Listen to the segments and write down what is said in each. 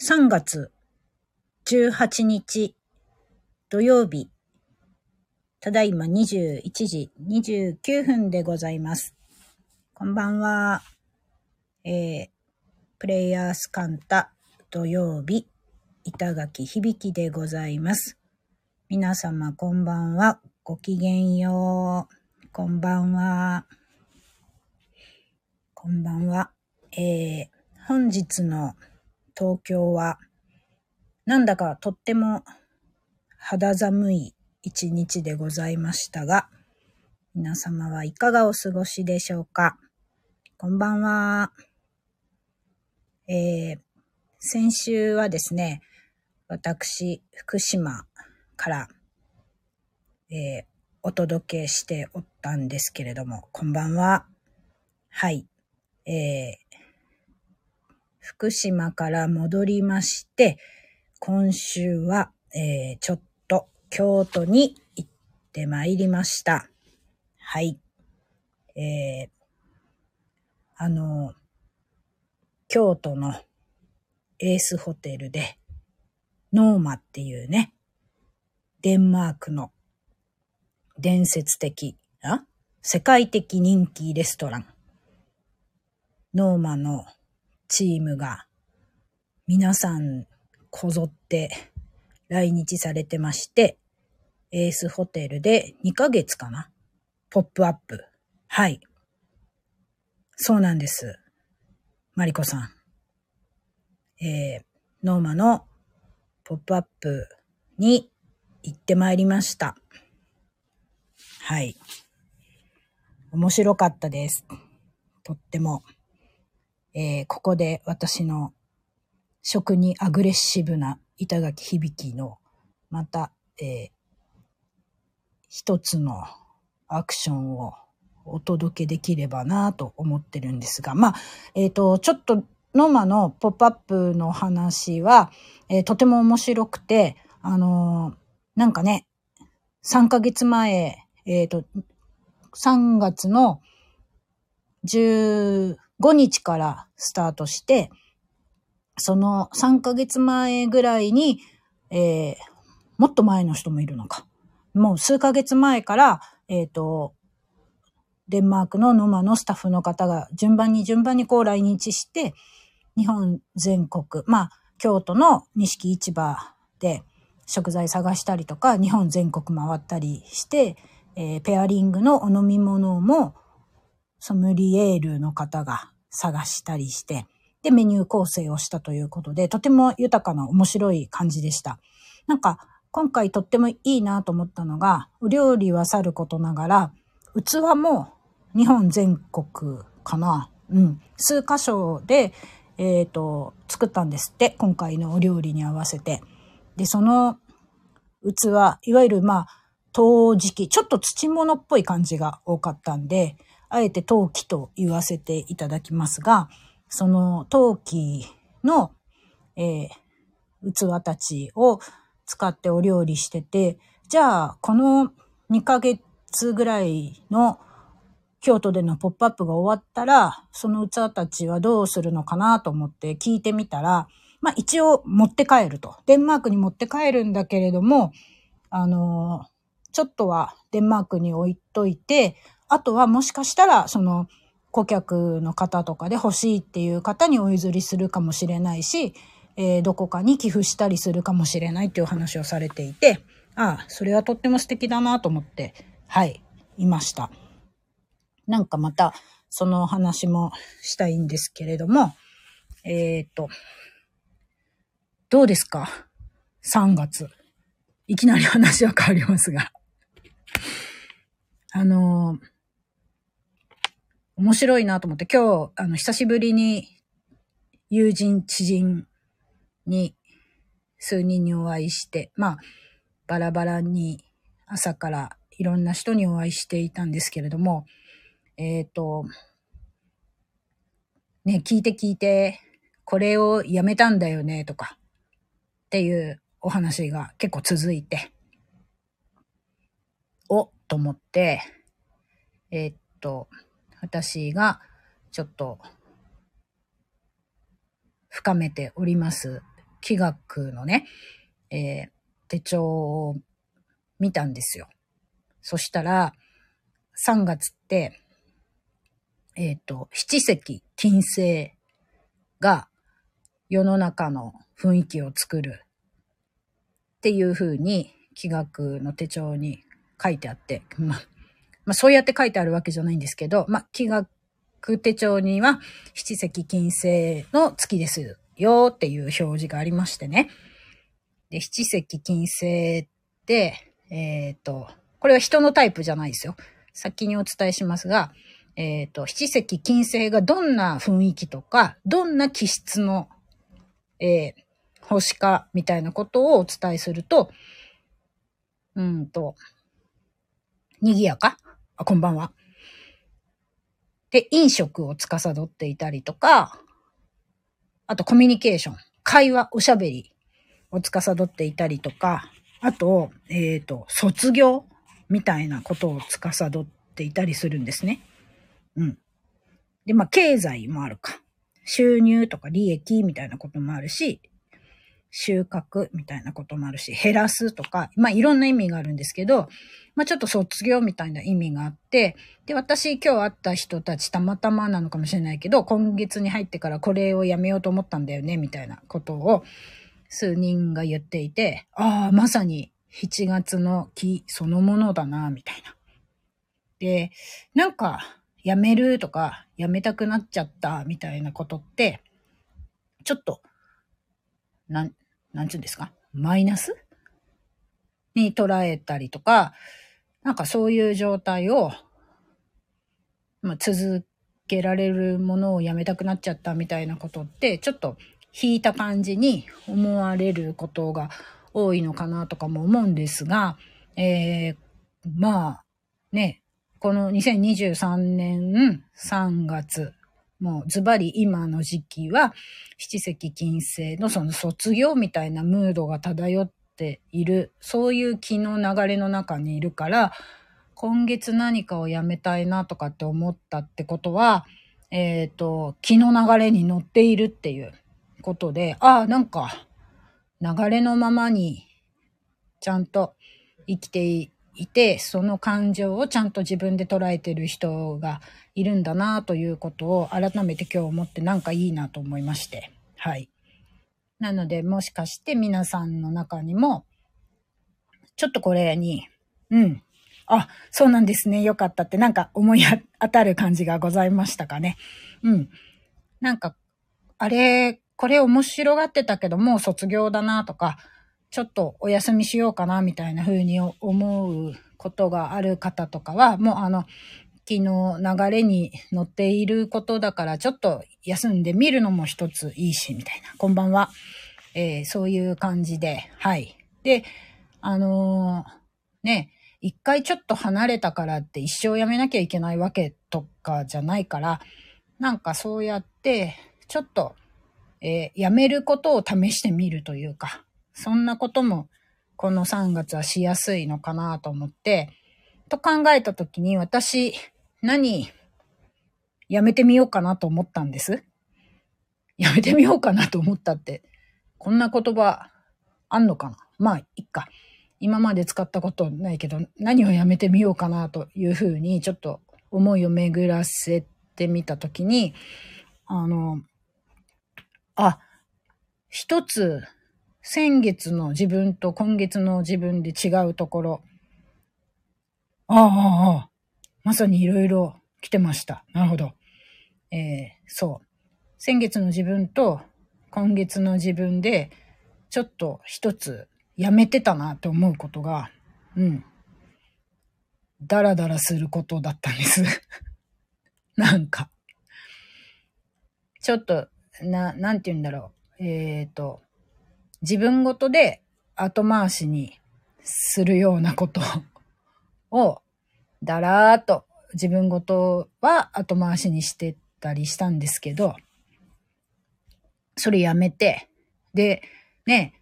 3月18日土曜日、ただいま21時29分でございます。こんばんは。えー、プレイヤースカンタ土曜日、板垣響でございます。皆様こんばんは。ごきげんよう。こんばんは。こんばんは。えー、本日の東京は、なんだかとっても肌寒い一日でございましたが、皆様はいかがお過ごしでしょうか？こんばんは。えー、先週はですね、私、福島から、えー、お届けしておったんですけれども、こんばんは。はい。えー、福島から戻りまして、今週は、えー、ちょっと京都に行ってまいりました。はい。えー、あの、京都のエースホテルで、ノーマっていうね、デンマークの伝説的、あ？世界的人気レストラン。ノーマのチームが皆さんこぞって来日されてまして、エースホテルで2ヶ月かな？ポップアップ。はい。そうなんです。マリコさん。えー、ノーマのポップアップに行ってまいりました。はい。面白かったです。とっても。えー、ここで私の食にアグレッシブな板垣響の、また、えー、一つのアクションをお届けできればなと思ってるんですが、まあ、えっ、ー、と、ちょっとノーマのポップアップの話は、えー、とても面白くて、あのー、なんかね、3ヶ月前、えっ、と、3月の5日からスタートして、その3ヶ月前ぐらいに、えー、もっと前の人もいるのか。もう数ヶ月前から、えっ、ー、と、デンマークのノマのスタッフの方が順番に順番にこう来日して、日本全国、まあ、京都の錦市場で食材探したりとか、日本全国回ったりして、えー、ペアリングのお飲み物もソムリエールの方が探したりして、で、メニュー構成をしたということで、とても豊かな面白い感じでした。なんか、今回とってもいいなと思ったのが、お料理はさることながら、器も日本全国かな。うん。数箇所で、えっ、ー、と、作ったんですって。今回のお料理に合わせて。で、その器、いわゆるまあ、陶磁器、ちょっと土物っぽい感じが多かったんで、あえて陶器と言わせていただきますが、その陶器の、えー、器たちを使ってお料理してて、じゃあ、この2ヶ月ぐらいの京都でのポップアップが終わったら、その器たちはどうするのかなと思って聞いてみたら、まあ一応持って帰ると。デンマークに持って帰るんだけれども、あのちょっとはデンマークに置いといて、あとはもしかしたら、その、顧客の方とかで欲しいっていう方にお譲りするかもしれないし、えー、どこかに寄付したりするかもしれないっていう話をされていて、ああ、それはとっても素敵だなと思って、はい、いました。なんかまた、その話もしたいんですけれども、えっ、と、どうですか ?3 月。いきなり話は変わりますが。あのー面白いなと思って、今日、あの、久しぶりに友人、知人に数人にお会いして、まあ、バラバラに朝からいろんな人にお会いしていたんですけれども、えっ、ー、と、ね、聞いて聞いて、これをやめたんだよね、とか、っていうお話が結構続いて、お、と思って、えっ、と、私がちょっと深めております気学のね、えー、手帳を見たんですよ。そしたら、3月って、えっ、ー、と、七石金星が世の中の雰囲気を作るっていう風に気学の手帳に書いてあって、ま、まあ、そうやって書いてあるわけじゃないんですけど、まあ、気学手帳には七石金星の月ですよっていう表示がありましてね。で、七石金星って、えっ、ー、と、これは人のタイプじゃないですよ。先にお伝えしますが、えっ、ー、と、七石金星がどんな雰囲気とか、どんな気質の、えー、星かみたいなことをお伝えすると、うんと、賑やかあ、こんばんは。で、飲食を司っていたりとか、あとコミュニケーション、会話、おしゃべりを司っていたりとか、あと、えっ、ー、と、卒業みたいなことを司っていたりするんですね。うん。で、まあ、経済もあるか。収入とか利益みたいなこともあるし、収穫みたいなこともあるし、減らすとか、まあいろんな意味があるんですけど、まあちょっと卒業みたいな意味があって、で、私今日会った人たちたまたまなのかもしれないけど、今月に入ってからこれをやめようと思ったんだよね、みたいなことを数人が言っていて、ああ、まさに7月の木そのものだな、みたいな。で、なんか、やめるとか、やめたくなっちゃった、みたいなことって、ちょっと、なん、なんちゅうんですか？マイナス？に捉えたりとか、なんかそういう状態を、まあ、続けられるものをやめたくなっちゃったみたいなことって、ちょっと引いた感じに思われることが多いのかなとかも思うんですが、えー、まあ、ね、この2023年3月もうズバリ今の時期は七石金星のその卒業みたいなムードが漂っている、そういう気の流れの中にいるから、今月何かをやめたいなとかって思ったってことは、えっ、ー、と、気の流れに乗っているっていうことで、ああ、なんか、流れのままに、ちゃんと生きていいて、その感情をちゃんと自分で捉えてる人がいるんだなということを改めて今日思ってなんかいいなと思いまして。はい。なので、もしかして皆さんの中にも、ちょっとこれに、うん。あ、そうなんですね。よかったって、なんか思い当たる感じがございましたかね。うん。なんか、あれ、これ面白がってたけど、もう卒業だなとか、ちょっとお休みしようかなみたいな風に思うことがある方とかは、もうあの、昨日流れに乗っていることだから、ちょっと休んでみるのも一ついいし、みたいな。こんばんは。えー、そういう感じで、はい。で、あのー、ね、一回ちょっと離れたからって一生やめなきゃいけないわけとかじゃないから、なんかそうやって、ちょっと、えー、やめることを試してみるというか、そんなこともこの3月はしやすいのかなと思って、と考えたときに私、何、やめてみようかなと思ったんです。やめてみようかなと思ったって、こんな言葉あんのかな？まあ、いっか。今まで使ったことないけど、何をやめてみようかなというふうに、ちょっと思いを巡らせてみたときに、あの、あ、一つ先月の自分と今月の自分で違うところ。ああ、ああ、まさにいろいろ来てました。なるほど。えー、そう。先月の自分と今月の自分で、ちょっと一つやめてたなって思うことが、うん。ダラダラすることだったんです。なんか。ちょっと、な、なんて言うんだろう。えっ、ー、と、自分ごとで後回しにするようなことを、だらーっと自分ごとは後回しにしてたりしたんですけど、それやめて、で、ね、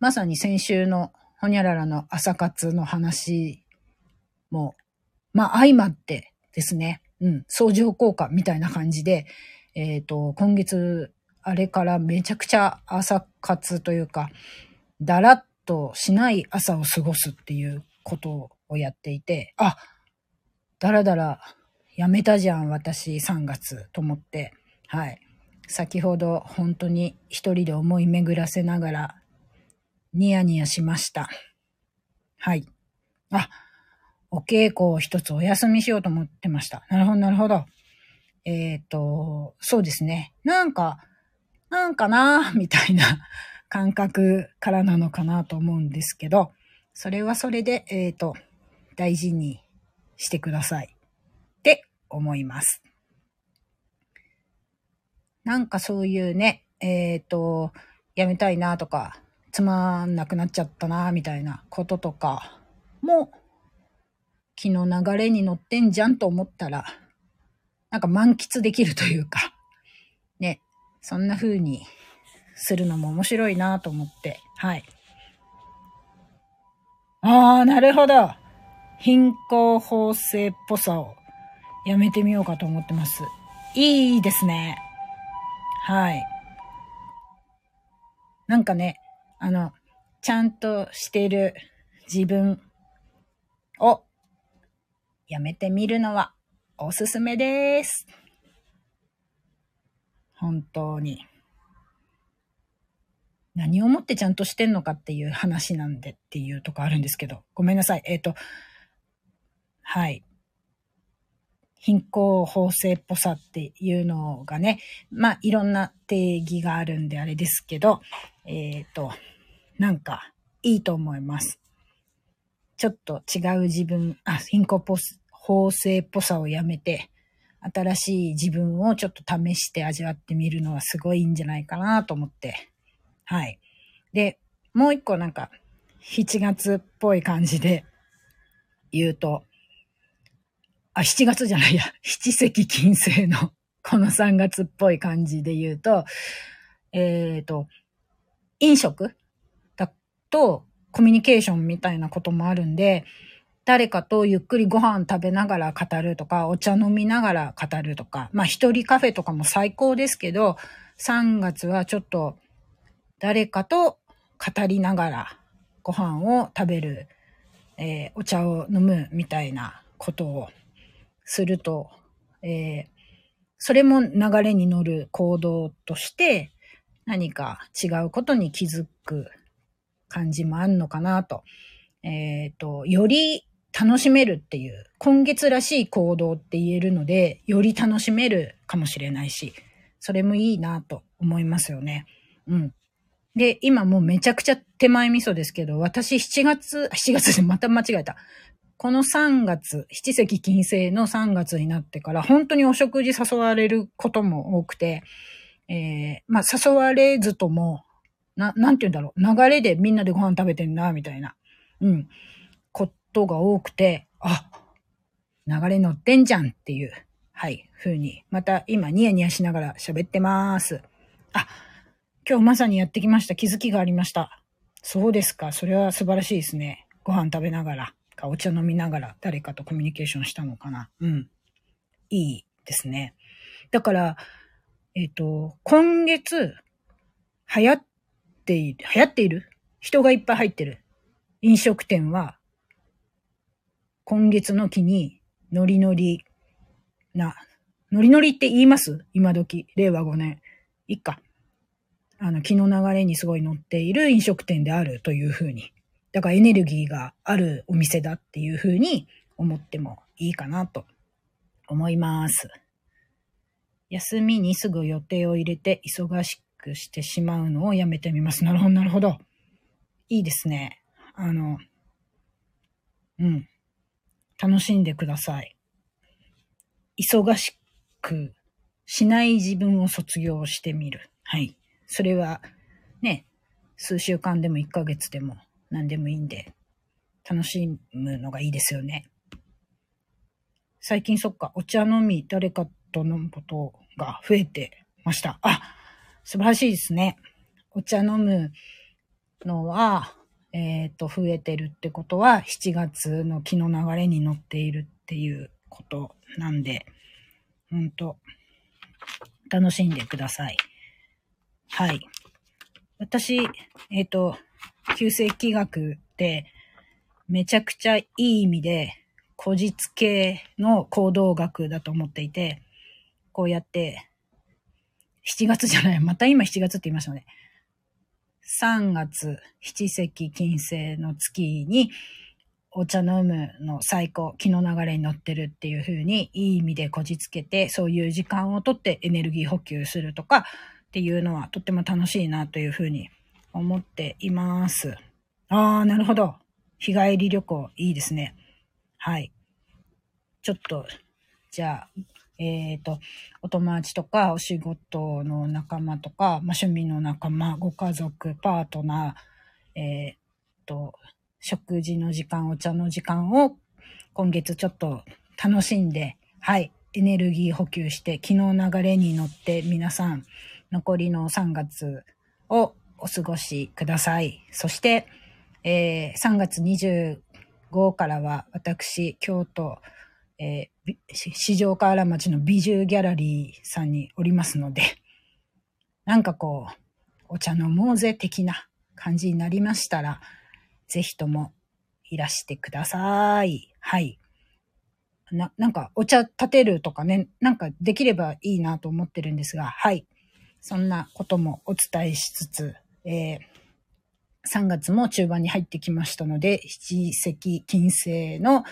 まさに先週のほにゃららの朝活の話も、まあ相まってですね、うん、相乗効果みたいな感じで、えっ、ー、と、今月あれからめちゃくちゃ朝活というか、だらっとしない朝を過ごすっていうことをやっていて、あ、だらだらやめたじゃん、私3月と思って、はい。先ほど本当に一人で思い巡らせながらニヤニヤしました。はい。あ、お稽古を一つお休みしようと思ってました。なるほど、なるほど。えっ、ー、と、そうですね。なんか、なんかなみたいな 感覚からなのかなと思うんですけど、それはそれで、えっ、ー、と、大事にしてくださいって思います。なんかそういうね、えっ、ー、と、やめたいなとか、つまんなくなっちゃったなみたいなこととかも、気の流れに乗ってんじゃんと思ったら、なんか満喫できるというか、ね、そんな風にするのも面白いなと思って、はい。ああ、なるほど。貧困法制っぽさをやめてみようかと思ってます。いいですね。はい。なんかね、あの、ちゃんとしてる自分をやめてみるのはおすすめです。本当に。何をもってちゃんとしてんのかっていう話なんでっていうとこあるんですけど、ごめんなさい。えっ、ー、と、はい。貧困法制っぽさっていうのがね、まあいろんな定義があるんであれですけど、えっ、ー、と、なんかいいと思います。ちょっと違う自分、あ、貧困法制っぽさをやめて、新しい自分をちょっと試して味わってみるのはすごいんじゃないかなと思って。はい。で、もう一個なんか、7月っぽい感じで言うと、あ、7月じゃないや、七石金星の この3月っぽい感じで言うと、えっ、ー、と、飲食だとコミュニケーションみたいなこともあるんで、誰かとゆっくりご飯食べながら語るとか、お茶飲みながら語るとか、まあ一人カフェとかも最高ですけど、3月はちょっと誰かと語りながらご飯を食べる、えー、お茶を飲むみたいなことをすると、えー、それも流れに乗る行動として何か違うことに気づく感じもあるのかなと。えっ、ー、と、より楽しめるっていう、今月らしい行動って言えるので、より楽しめるかもしれないし、それもいいなと思いますよね。うん。で、今もうめちゃくちゃ手前味噌ですけど、私7月、7月でまた間違えた。この3月、七石金星の3月になってから、本当にお食事誘われることも多くて、えー、まあ誘われずとも、な、なんて言うんだろう、流れでみんなでご飯食べてんな、みたいな。うん。ことが多くて、あ、流れ乗ってんじゃんっていう、はい、風に。また今ニヤニヤしながら喋ってます。あ、今日まさにやってきました。気づきがありました。そうですか。それは素晴らしいですね。ご飯食べながら、かお茶飲みながら誰かとコミュニケーションしたのかな。うん。いいですね。だから、えっ、ー、と、今月、流行っている、流行っている？人がいっぱい入ってる飲食店は、今月の日に、ノリノリな、ノリノリって言います？今時、令和5年。いっか。あの、気の流れにすごい乗っている飲食店であるというふうに。だからエネルギーがあるお店だっていうふうに思ってもいいかなと思います。休みにすぐ予定を入れて忙しくしてしまうのをやめてみます。なるほど、なるほど。いいですね。あの、うん。楽しんでください。忙しくしない自分を卒業してみる。はい。それは、ね、数週間でも1ヶ月でも何でもいいんで、楽しむのがいいですよね。最近そっか、お茶飲み、誰かと飲むことが増えてました。あ、素晴らしいですね。お茶飲むのは、えっ、ー、と、増えてるってことは、7月の気の流れに乗っているっていうことなんで、ほんと、楽しんでください。はい。私、えっ、ー、と、旧世紀学ってめちゃくちゃいい意味で古実系の行動学だと思っていて、こうやって7月じゃない、また今7月って言いましたね。3月、七石金星の月にお茶飲むの最高、気の流れに乗ってるっていう風にいい意味でこじつけて、そういう時間をとってエネルギー補給するとかっていうのはとっても楽しいなという風に思っています。ああ、なるほど。日帰り旅行いいですね。はい。ちょっと、じゃあ、えっ、ー、と、お友達とか、お仕事の仲間とか、まあ、趣味の仲間、ご家族、パートナー、えっ、ー、と、食事の時間、お茶の時間を今月ちょっと楽しんで、はい、エネルギー補給して、昨日流れに乗って皆さん、残りの3月をお過ごしください。そして、えー、3月25からは私、京都、えー、市場河原町の美獣ギャラリーさんにおりますので、なんかこう、お茶飲もうぜ的な感じになりましたら、ぜひともいらしてください。はい。な、なんかお茶立てるとかね、なんかできればいいなと思ってるんですが、はい。そんなこともお伝えしつつ、えー、3月も中盤に入ってきましたので、七石金星の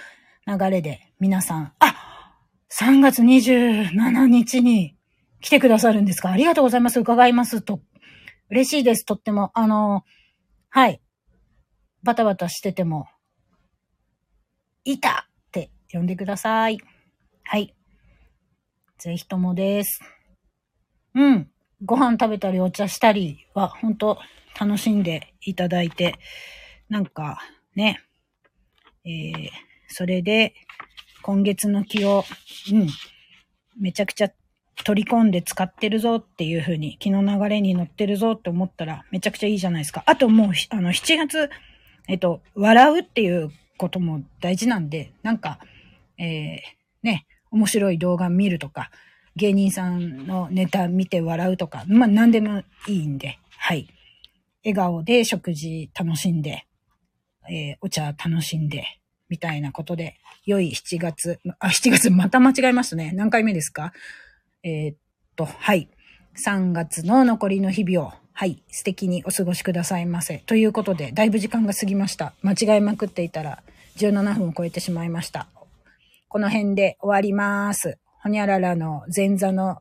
流れで皆さん、あ !3 月27日に来てくださるんですか？ありがとうございます。伺いますと。嬉しいです。とっても。あの、はい。バタバタしてても、いたって呼んでください。はい。ぜひともです。うん。ご飯食べたりお茶したりは、本当楽しんでいただいて、なんかね、えー、それで、今月の気を、うん、めちゃくちゃ取り込んで使ってるぞっていう風に、気の流れに乗ってるぞって思ったら、めちゃくちゃいいじゃないですか。あともう、あの、7月、えっと、笑うっていうことも大事なんで、なんか、えー、ね、面白い動画見るとか、芸人さんのネタ見て笑うとか、まあ何でもいいんで、はい。笑顔で食事楽しんで、えー、お茶楽しんで、みたいなことで、良い7月、あ、7月また間違えましたね。何回目ですか？えー、っと、はい。3月の残りの日々を、はい、素敵にお過ごしくださいませ。ということで、だいぶ時間が過ぎました。間違えまくっていたら、17分を超えてしまいました。この辺で終わります。ほにゃららの前座の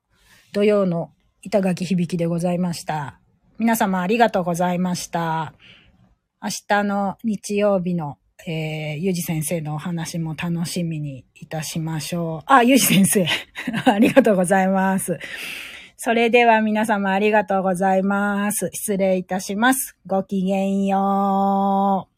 土曜の板垣響きでございました。皆様ありがとうございました。明日の日曜日のえー、ゆうじ先生のお話も楽しみにいたしましょう。あ、ゆうじ先生。ありがとうございます。それでは皆様ありがとうございます。失礼いたします。ごきげんよう。